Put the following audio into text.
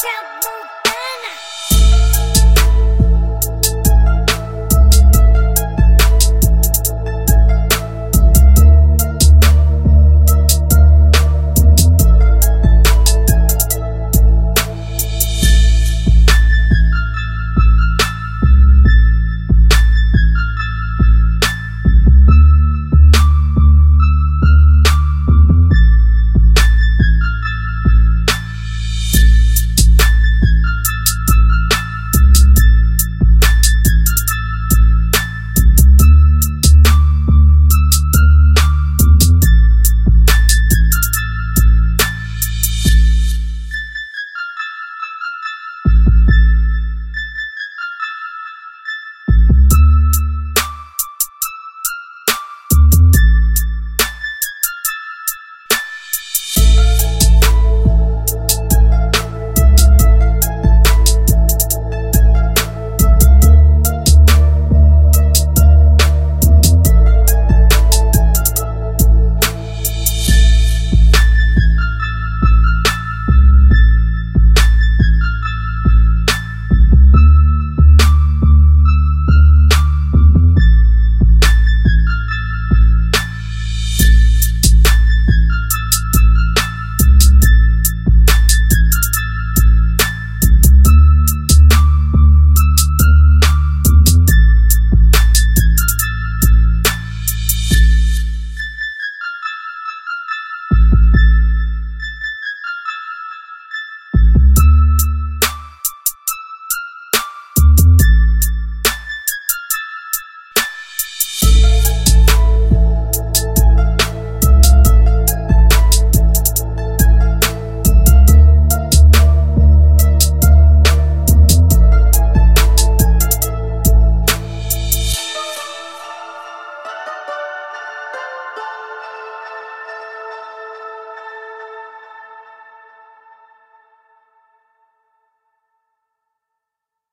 Tell me.